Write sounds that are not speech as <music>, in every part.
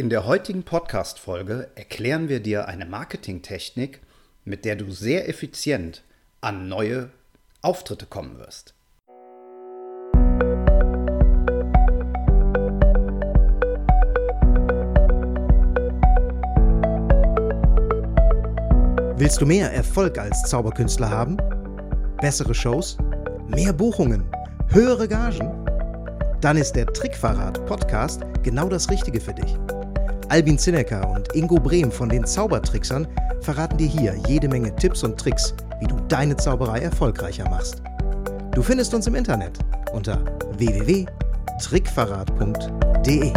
In der heutigen Podcast-Folge erklären wir dir eine Marketingtechnik, mit der du sehr effizient an neue Auftritte kommen wirst. Willst du mehr Erfolg als Zauberkünstler haben? Bessere Shows? Mehr Buchungen? Höhere Gagen? Dann ist der Trickverrat Podcast genau das Richtige für dich. Albin Zinecker und Ingo Brehm von den Zaubertricksern verraten dir hier jede Menge Tipps und Tricks, wie du deine Zauberei erfolgreicher machst. Du findest uns im Internet unter www.trickverrat.de.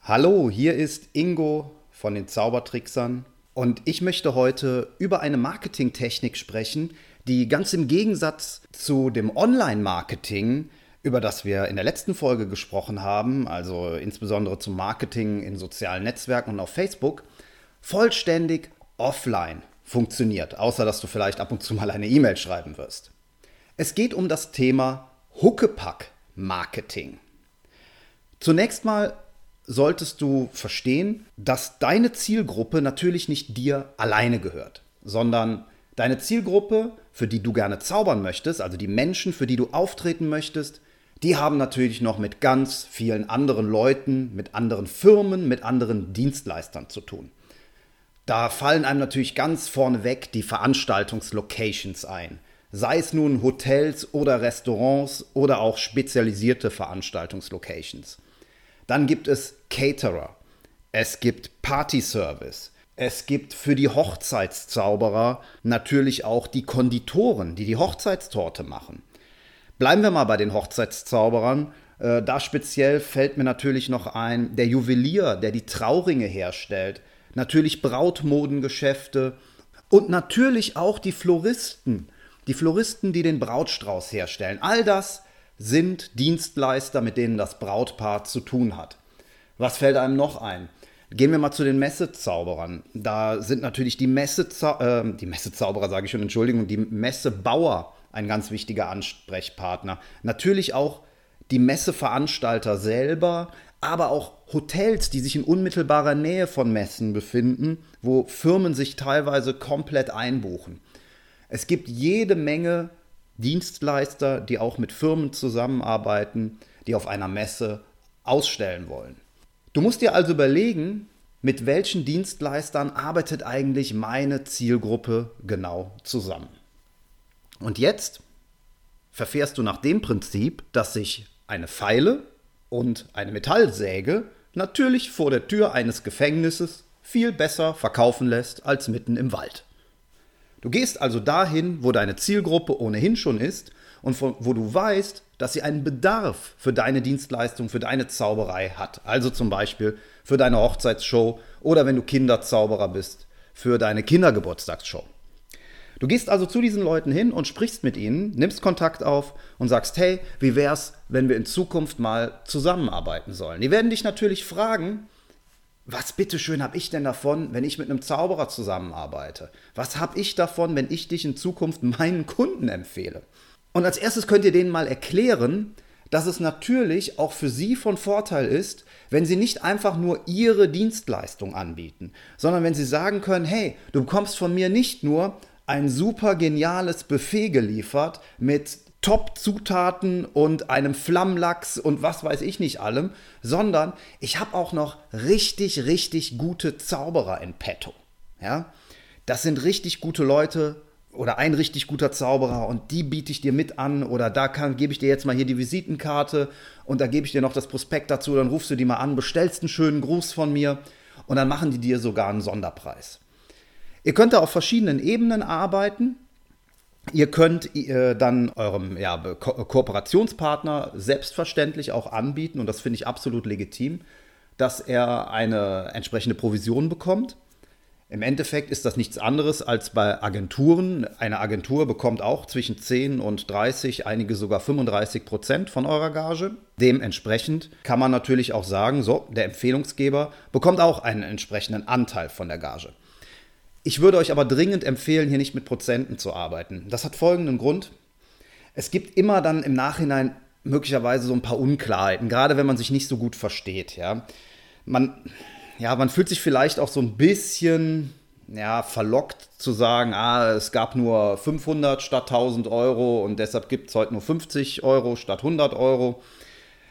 Hallo, hier ist Ingo von den Zaubertricksern und ich möchte heute über eine Marketingtechnik sprechen, die ganz im Gegensatz zu dem Online-Marketing über das wir in der letzten Folge gesprochen haben, also insbesondere zum Marketing in sozialen Netzwerken und auf Facebook, vollständig offline funktioniert, außer dass du vielleicht ab und zu mal eine E-Mail schreiben wirst. Es geht um das Thema Huckepack-Marketing. Zunächst mal solltest du verstehen, dass deine Zielgruppe natürlich nicht dir alleine gehört, sondern deine Zielgruppe, für die du gerne zaubern möchtest, also die Menschen, für die du auftreten möchtest, die haben natürlich noch mit ganz vielen anderen Leuten, mit anderen Firmen, mit anderen Dienstleistern zu tun. Da fallen einem natürlich ganz vorneweg die Veranstaltungslocations ein. Sei es nun Hotels oder Restaurants oder auch spezialisierte Veranstaltungslocations. Dann gibt es Caterer. Es gibt Party-Service. Es gibt für die Hochzeitszauberer natürlich auch die Konditoren, die die Hochzeitstorte machen. Bleiben wir mal bei den Hochzeitszauberern. Äh, da speziell fällt mir natürlich noch ein, der Juwelier, der die Trauringe herstellt. Natürlich Brautmodengeschäfte und natürlich auch die Floristen. Die Floristen, die den Brautstrauß herstellen. All das sind Dienstleister, mit denen das Brautpaar zu tun hat. Was fällt einem noch ein? Gehen wir mal zu den Messezauberern. Da sind natürlich die, Messezau äh, die Messezauberer, sage ich schon, Entschuldigung, die Messebauer ein ganz wichtiger Ansprechpartner. Natürlich auch die Messeveranstalter selber, aber auch Hotels, die sich in unmittelbarer Nähe von Messen befinden, wo Firmen sich teilweise komplett einbuchen. Es gibt jede Menge Dienstleister, die auch mit Firmen zusammenarbeiten, die auf einer Messe ausstellen wollen. Du musst dir also überlegen, mit welchen Dienstleistern arbeitet eigentlich meine Zielgruppe genau zusammen. Und jetzt verfährst du nach dem Prinzip, dass sich eine Feile und eine Metallsäge natürlich vor der Tür eines Gefängnisses viel besser verkaufen lässt als mitten im Wald. Du gehst also dahin, wo deine Zielgruppe ohnehin schon ist und wo du weißt, dass sie einen Bedarf für deine Dienstleistung, für deine Zauberei hat. Also zum Beispiel für deine Hochzeitsshow oder wenn du Kinderzauberer bist, für deine Kindergeburtstagsshow. Du gehst also zu diesen Leuten hin und sprichst mit ihnen, nimmst Kontakt auf und sagst, hey, wie wär's, wenn wir in Zukunft mal zusammenarbeiten sollen? Die werden dich natürlich fragen, was bitteschön habe ich denn davon, wenn ich mit einem Zauberer zusammenarbeite? Was habe ich davon, wenn ich dich in Zukunft <laughs> meinen Kunden empfehle? Und als erstes könnt ihr denen mal erklären, dass es natürlich auch für sie von Vorteil ist, wenn sie nicht einfach nur ihre Dienstleistung anbieten, sondern wenn sie sagen können, hey, du bekommst von mir nicht nur ein super geniales Buffet geliefert mit Top-Zutaten und einem Flammlachs und was weiß ich nicht allem, sondern ich habe auch noch richtig, richtig gute Zauberer in petto. Ja? Das sind richtig gute Leute oder ein richtig guter Zauberer und die biete ich dir mit an oder da gebe ich dir jetzt mal hier die Visitenkarte und da gebe ich dir noch das Prospekt dazu, dann rufst du die mal an, bestellst einen schönen Gruß von mir und dann machen die dir sogar einen Sonderpreis. Ihr könnt da auf verschiedenen Ebenen arbeiten. Ihr könnt äh, dann eurem ja, Ko Kooperationspartner selbstverständlich auch anbieten, und das finde ich absolut legitim, dass er eine entsprechende Provision bekommt. Im Endeffekt ist das nichts anderes als bei Agenturen. Eine Agentur bekommt auch zwischen 10 und 30, einige sogar 35 Prozent von eurer Gage. Dementsprechend kann man natürlich auch sagen, so, der Empfehlungsgeber bekommt auch einen entsprechenden Anteil von der Gage. Ich würde euch aber dringend empfehlen, hier nicht mit Prozenten zu arbeiten. Das hat folgenden Grund. Es gibt immer dann im Nachhinein möglicherweise so ein paar Unklarheiten, gerade wenn man sich nicht so gut versteht. Ja, man, ja, man fühlt sich vielleicht auch so ein bisschen ja, verlockt zu sagen, ah, es gab nur 500 statt 1000 Euro und deshalb gibt es heute nur 50 Euro statt 100 Euro.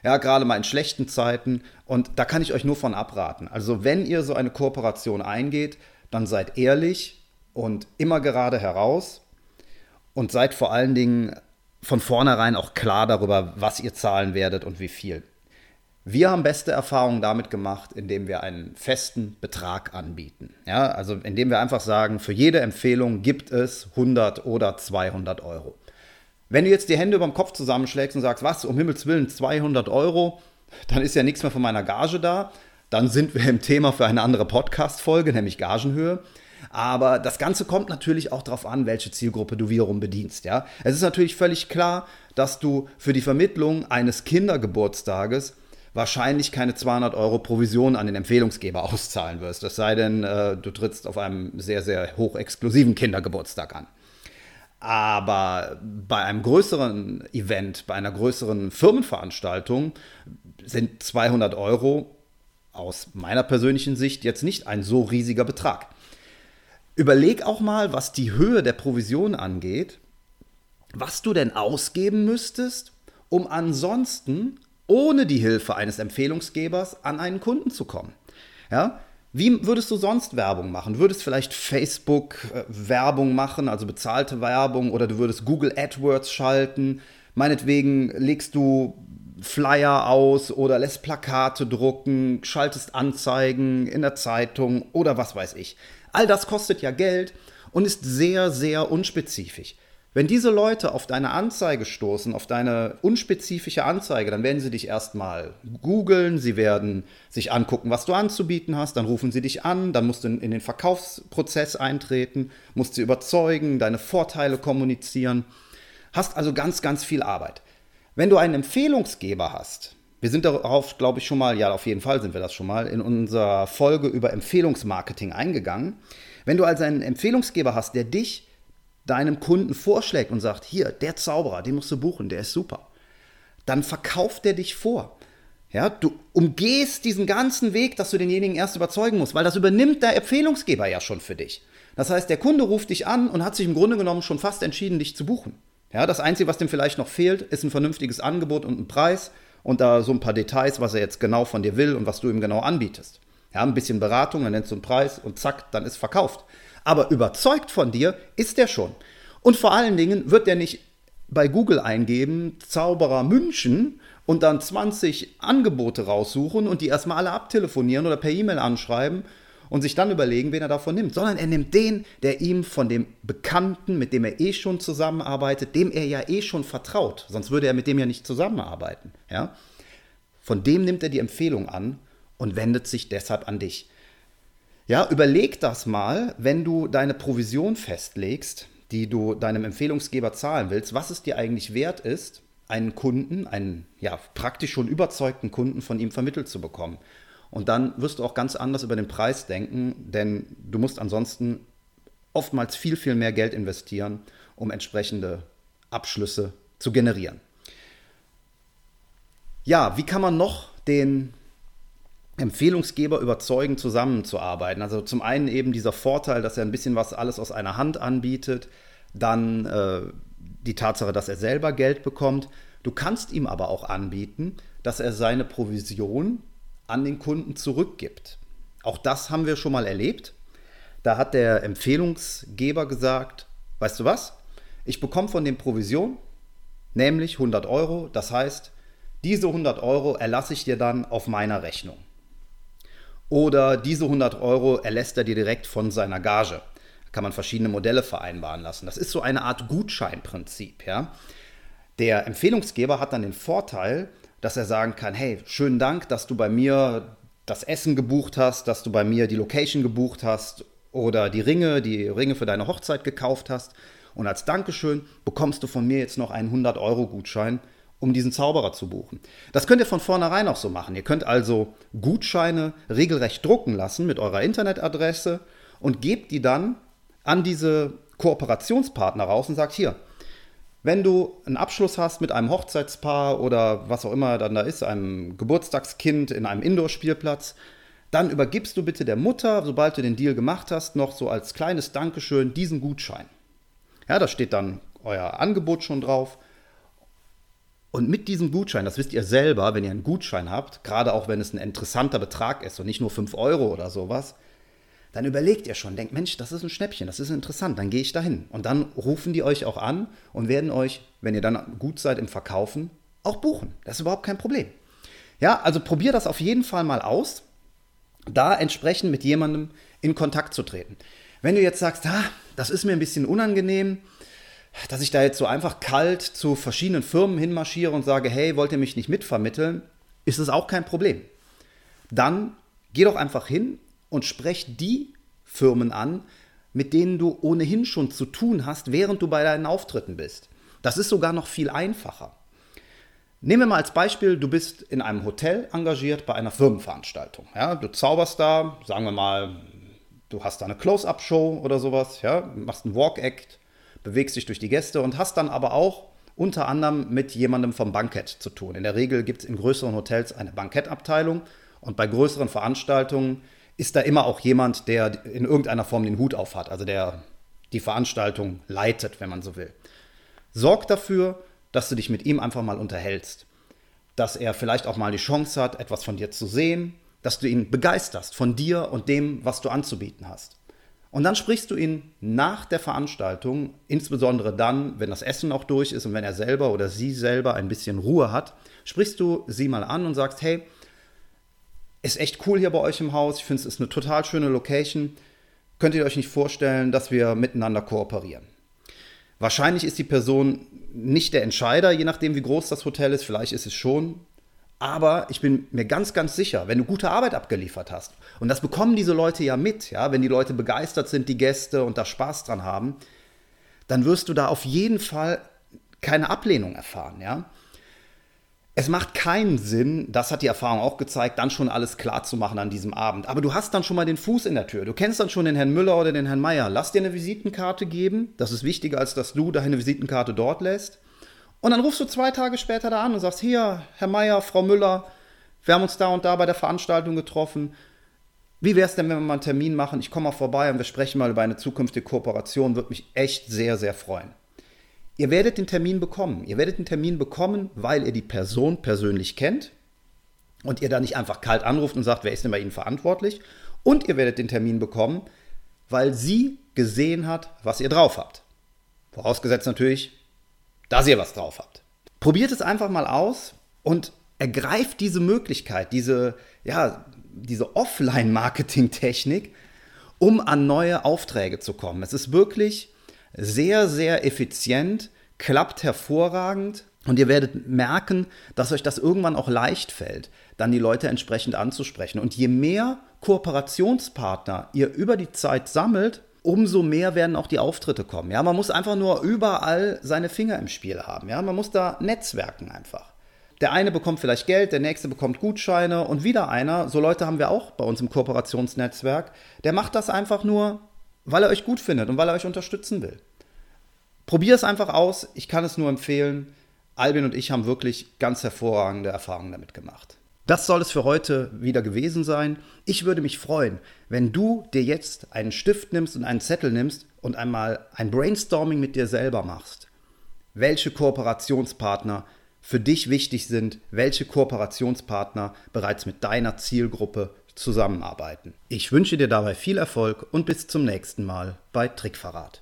Ja, gerade mal in schlechten Zeiten. Und da kann ich euch nur von abraten. Also, wenn ihr so eine Kooperation eingeht, dann seid ehrlich und immer gerade heraus und seid vor allen Dingen von vornherein auch klar darüber, was ihr zahlen werdet und wie viel. Wir haben beste Erfahrungen damit gemacht, indem wir einen festen Betrag anbieten. Ja, also indem wir einfach sagen, für jede Empfehlung gibt es 100 oder 200 Euro. Wenn du jetzt die Hände über dem Kopf zusammenschlägst und sagst, was, um Himmels Willen 200 Euro, dann ist ja nichts mehr von meiner Gage da. Dann sind wir im Thema für eine andere Podcast-Folge, nämlich Gagenhöhe. Aber das Ganze kommt natürlich auch darauf an, welche Zielgruppe du wiederum bedienst. Ja? Es ist natürlich völlig klar, dass du für die Vermittlung eines Kindergeburtstages wahrscheinlich keine 200 Euro Provision an den Empfehlungsgeber auszahlen wirst. Es sei denn, äh, du trittst auf einem sehr, sehr hochexklusiven Kindergeburtstag an. Aber bei einem größeren Event, bei einer größeren Firmenveranstaltung sind 200 Euro aus meiner persönlichen Sicht jetzt nicht ein so riesiger Betrag. Überleg auch mal, was die Höhe der Provision angeht, was du denn ausgeben müsstest, um ansonsten ohne die Hilfe eines Empfehlungsgebers an einen Kunden zu kommen. Ja? Wie würdest du sonst Werbung machen? Würdest vielleicht Facebook äh, Werbung machen, also bezahlte Werbung, oder du würdest Google AdWords schalten. Meinetwegen legst du Flyer aus oder lässt Plakate drucken, schaltest Anzeigen in der Zeitung oder was weiß ich. All das kostet ja Geld und ist sehr, sehr unspezifisch. Wenn diese Leute auf deine Anzeige stoßen, auf deine unspezifische Anzeige, dann werden sie dich erstmal googeln, sie werden sich angucken, was du anzubieten hast, dann rufen sie dich an, dann musst du in den Verkaufsprozess eintreten, musst sie überzeugen, deine Vorteile kommunizieren. Hast also ganz, ganz viel Arbeit. Wenn du einen Empfehlungsgeber hast, wir sind darauf, glaube ich, schon mal, ja, auf jeden Fall sind wir das schon mal, in unserer Folge über Empfehlungsmarketing eingegangen. Wenn du also einen Empfehlungsgeber hast, der dich deinem Kunden vorschlägt und sagt, hier, der Zauberer, den musst du buchen, der ist super, dann verkauft er dich vor. Ja, du umgehst diesen ganzen Weg, dass du denjenigen erst überzeugen musst, weil das übernimmt der Empfehlungsgeber ja schon für dich. Das heißt, der Kunde ruft dich an und hat sich im Grunde genommen schon fast entschieden, dich zu buchen. Ja, das Einzige, was dem vielleicht noch fehlt, ist ein vernünftiges Angebot und ein Preis und da so ein paar Details, was er jetzt genau von dir will und was du ihm genau anbietest. Ja, ein bisschen Beratung, dann nennst du einen Preis und zack, dann ist verkauft aber überzeugt von dir ist er schon. Und vor allen Dingen wird er nicht bei Google eingeben, Zauberer München und dann 20 Angebote raussuchen und die erstmal alle abtelefonieren oder per E-Mail anschreiben und sich dann überlegen, wen er davon nimmt, sondern er nimmt den, der ihm von dem Bekannten, mit dem er eh schon zusammenarbeitet, dem er ja eh schon vertraut, sonst würde er mit dem ja nicht zusammenarbeiten. Ja? Von dem nimmt er die Empfehlung an und wendet sich deshalb an dich. Ja, überleg das mal, wenn du deine Provision festlegst, die du deinem Empfehlungsgeber zahlen willst, was es dir eigentlich wert ist, einen Kunden, einen ja, praktisch schon überzeugten Kunden von ihm vermittelt zu bekommen. Und dann wirst du auch ganz anders über den Preis denken, denn du musst ansonsten oftmals viel, viel mehr Geld investieren, um entsprechende Abschlüsse zu generieren. Ja, wie kann man noch den Empfehlungsgeber überzeugen, zusammenzuarbeiten. Also zum einen eben dieser Vorteil, dass er ein bisschen was alles aus einer Hand anbietet, dann äh, die Tatsache, dass er selber Geld bekommt. Du kannst ihm aber auch anbieten, dass er seine Provision an den Kunden zurückgibt. Auch das haben wir schon mal erlebt. Da hat der Empfehlungsgeber gesagt, weißt du was, ich bekomme von dem Provision, nämlich 100 Euro. Das heißt, diese 100 Euro erlasse ich dir dann auf meiner Rechnung. Oder diese 100 Euro erlässt er dir direkt von seiner Gage. Da kann man verschiedene Modelle vereinbaren lassen. Das ist so eine Art Gutscheinprinzip. Ja? Der Empfehlungsgeber hat dann den Vorteil, dass er sagen kann, hey, schönen Dank, dass du bei mir das Essen gebucht hast, dass du bei mir die Location gebucht hast oder die Ringe, die Ringe für deine Hochzeit gekauft hast. Und als Dankeschön bekommst du von mir jetzt noch einen 100-Euro-Gutschein um diesen Zauberer zu buchen. Das könnt ihr von vornherein auch so machen. Ihr könnt also Gutscheine regelrecht drucken lassen mit eurer Internetadresse und gebt die dann an diese Kooperationspartner raus und sagt hier, Wenn du einen Abschluss hast mit einem Hochzeitspaar oder was auch immer dann da ist, einem Geburtstagskind in einem Indoor-Spielplatz, dann übergibst du bitte der Mutter, sobald du den Deal gemacht hast, noch so als kleines Dankeschön diesen Gutschein. Ja, da steht dann euer Angebot schon drauf. Und mit diesem Gutschein, das wisst ihr selber, wenn ihr einen Gutschein habt, gerade auch wenn es ein interessanter Betrag ist und nicht nur 5 Euro oder sowas, dann überlegt ihr schon, denkt, Mensch, das ist ein Schnäppchen, das ist interessant, dann gehe ich dahin. Und dann rufen die euch auch an und werden euch, wenn ihr dann gut seid im Verkaufen, auch buchen. Das ist überhaupt kein Problem. Ja, also probier das auf jeden Fall mal aus, da entsprechend mit jemandem in Kontakt zu treten. Wenn du jetzt sagst, ah, das ist mir ein bisschen unangenehm, dass ich da jetzt so einfach kalt zu verschiedenen Firmen hinmarschiere und sage, hey, wollt ihr mich nicht mitvermitteln, ist es auch kein Problem. Dann geh doch einfach hin und sprech die Firmen an, mit denen du ohnehin schon zu tun hast, während du bei deinen Auftritten bist. Das ist sogar noch viel einfacher. Nehmen wir mal als Beispiel, du bist in einem Hotel engagiert bei einer Firmenveranstaltung. Ja, du zauberst da, sagen wir mal, du hast da eine Close-up-Show oder sowas, ja, machst einen Walk-Act, bewegst dich durch die Gäste und hast dann aber auch unter anderem mit jemandem vom Bankett zu tun. In der Regel gibt es in größeren Hotels eine Bankettabteilung und bei größeren Veranstaltungen ist da immer auch jemand, der in irgendeiner Form den Hut auf hat, also der die Veranstaltung leitet, wenn man so will. Sorg dafür, dass du dich mit ihm einfach mal unterhältst, dass er vielleicht auch mal die Chance hat, etwas von dir zu sehen, dass du ihn begeisterst von dir und dem, was du anzubieten hast. Und dann sprichst du ihn nach der Veranstaltung, insbesondere dann, wenn das Essen auch durch ist und wenn er selber oder sie selber ein bisschen Ruhe hat, sprichst du sie mal an und sagst, hey, ist echt cool hier bei euch im Haus. Ich finde, es ist eine total schöne Location. Könnt ihr euch nicht vorstellen, dass wir miteinander kooperieren? Wahrscheinlich ist die Person nicht der Entscheider, je nachdem, wie groß das Hotel ist. Vielleicht ist es schon. Aber ich bin mir ganz, ganz sicher, wenn du gute Arbeit abgeliefert hast, und das bekommen diese Leute ja mit, ja, wenn die Leute begeistert sind, die Gäste und da Spaß dran haben, dann wirst du da auf jeden Fall keine Ablehnung erfahren, ja. Es macht keinen Sinn, das hat die Erfahrung auch gezeigt, dann schon alles klar zu machen an diesem Abend. Aber du hast dann schon mal den Fuß in der Tür. Du kennst dann schon den Herrn Müller oder den Herrn Meier. Lass dir eine Visitenkarte geben. Das ist wichtiger, als dass du deine Visitenkarte dort lässt. Und dann rufst du zwei Tage später da an und sagst: Hier, Herr Meier, Frau Müller, wir haben uns da und da bei der Veranstaltung getroffen. Wie wäre es denn, wenn wir mal einen Termin machen? Ich komme mal vorbei und wir sprechen mal über eine zukünftige Kooperation. Würde mich echt sehr, sehr freuen. Ihr werdet den Termin bekommen. Ihr werdet den Termin bekommen, weil ihr die Person persönlich kennt und ihr da nicht einfach kalt anruft und sagt, wer ist denn bei Ihnen verantwortlich? Und ihr werdet den Termin bekommen, weil sie gesehen hat, was ihr drauf habt. Vorausgesetzt natürlich, dass ihr was drauf habt. Probiert es einfach mal aus und ergreift diese Möglichkeit, diese, ja, diese Offline-Marketing-Technik, um an neue Aufträge zu kommen. Es ist wirklich sehr, sehr effizient, klappt hervorragend und ihr werdet merken, dass euch das irgendwann auch leicht fällt, dann die Leute entsprechend anzusprechen. Und je mehr Kooperationspartner ihr über die Zeit sammelt, umso mehr werden auch die Auftritte kommen. Ja, man muss einfach nur überall seine Finger im Spiel haben. Ja, man muss da netzwerken einfach. Der eine bekommt vielleicht Geld, der nächste bekommt Gutscheine und wieder einer, so Leute haben wir auch bei uns im Kooperationsnetzwerk, der macht das einfach nur, weil er euch gut findet und weil er euch unterstützen will. Probier es einfach aus, ich kann es nur empfehlen. Albin und ich haben wirklich ganz hervorragende Erfahrungen damit gemacht. Das soll es für heute wieder gewesen sein. Ich würde mich freuen, wenn du dir jetzt einen Stift nimmst und einen Zettel nimmst und einmal ein Brainstorming mit dir selber machst. Welche Kooperationspartner für dich wichtig sind, welche Kooperationspartner bereits mit deiner Zielgruppe zusammenarbeiten. Ich wünsche dir dabei viel Erfolg und bis zum nächsten Mal bei Trickverrat.